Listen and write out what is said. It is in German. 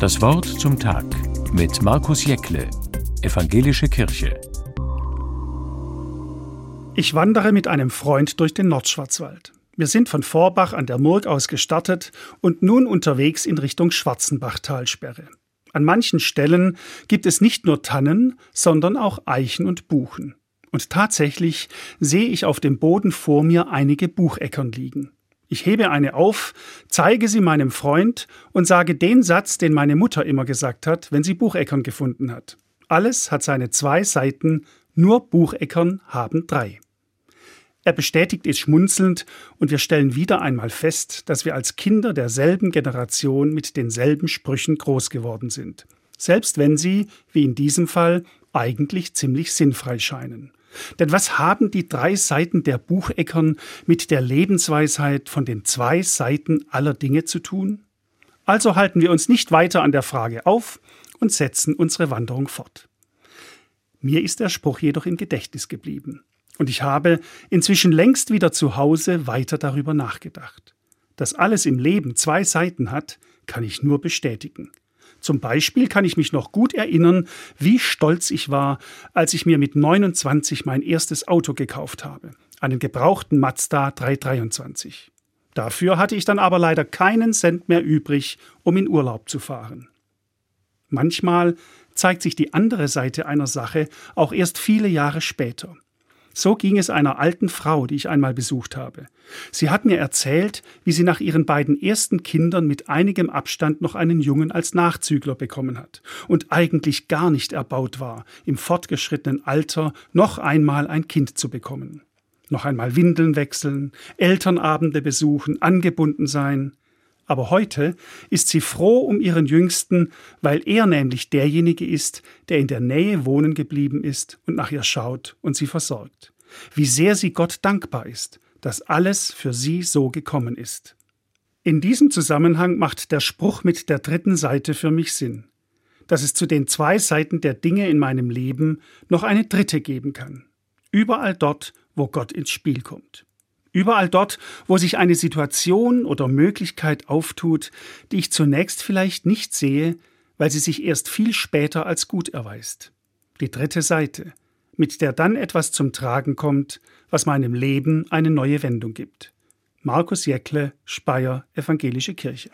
Das Wort zum Tag mit Markus Jäckle, Evangelische Kirche. Ich wandere mit einem Freund durch den Nordschwarzwald. Wir sind von Vorbach an der Murg aus gestartet und nun unterwegs in Richtung Schwarzenbachtalsperre. An manchen Stellen gibt es nicht nur Tannen, sondern auch Eichen und Buchen. Und tatsächlich sehe ich auf dem Boden vor mir einige Bucheckern liegen. Ich hebe eine auf, zeige sie meinem Freund und sage den Satz, den meine Mutter immer gesagt hat, wenn sie Bucheckern gefunden hat. Alles hat seine zwei Seiten, nur Bucheckern haben drei. Er bestätigt es schmunzelnd und wir stellen wieder einmal fest, dass wir als Kinder derselben Generation mit denselben Sprüchen groß geworden sind. Selbst wenn sie, wie in diesem Fall, eigentlich ziemlich sinnfrei scheinen. Denn was haben die drei Seiten der Bucheckern mit der Lebensweisheit von den zwei Seiten aller Dinge zu tun? Also halten wir uns nicht weiter an der Frage auf und setzen unsere Wanderung fort. Mir ist der Spruch jedoch im Gedächtnis geblieben. Und ich habe inzwischen längst wieder zu Hause weiter darüber nachgedacht. Dass alles im Leben zwei Seiten hat, kann ich nur bestätigen. Zum Beispiel kann ich mich noch gut erinnern, wie stolz ich war, als ich mir mit 29 mein erstes Auto gekauft habe, einen gebrauchten Mazda 323. Dafür hatte ich dann aber leider keinen Cent mehr übrig, um in Urlaub zu fahren. Manchmal zeigt sich die andere Seite einer Sache auch erst viele Jahre später. So ging es einer alten Frau, die ich einmal besucht habe. Sie hat mir erzählt, wie sie nach ihren beiden ersten Kindern mit einigem Abstand noch einen Jungen als Nachzügler bekommen hat und eigentlich gar nicht erbaut war, im fortgeschrittenen Alter noch einmal ein Kind zu bekommen. Noch einmal Windeln wechseln, Elternabende besuchen, angebunden sein. Aber heute ist sie froh um ihren Jüngsten, weil er nämlich derjenige ist, der in der Nähe wohnen geblieben ist und nach ihr schaut und sie versorgt. Wie sehr sie Gott dankbar ist, dass alles für sie so gekommen ist. In diesem Zusammenhang macht der Spruch mit der dritten Seite für mich Sinn, dass es zu den zwei Seiten der Dinge in meinem Leben noch eine dritte geben kann. Überall dort, wo Gott ins Spiel kommt. Überall dort, wo sich eine Situation oder Möglichkeit auftut, die ich zunächst vielleicht nicht sehe, weil sie sich erst viel später als gut erweist. Die dritte Seite, mit der dann etwas zum Tragen kommt, was meinem Leben eine neue Wendung gibt. Markus Jäckle, Speyer, Evangelische Kirche.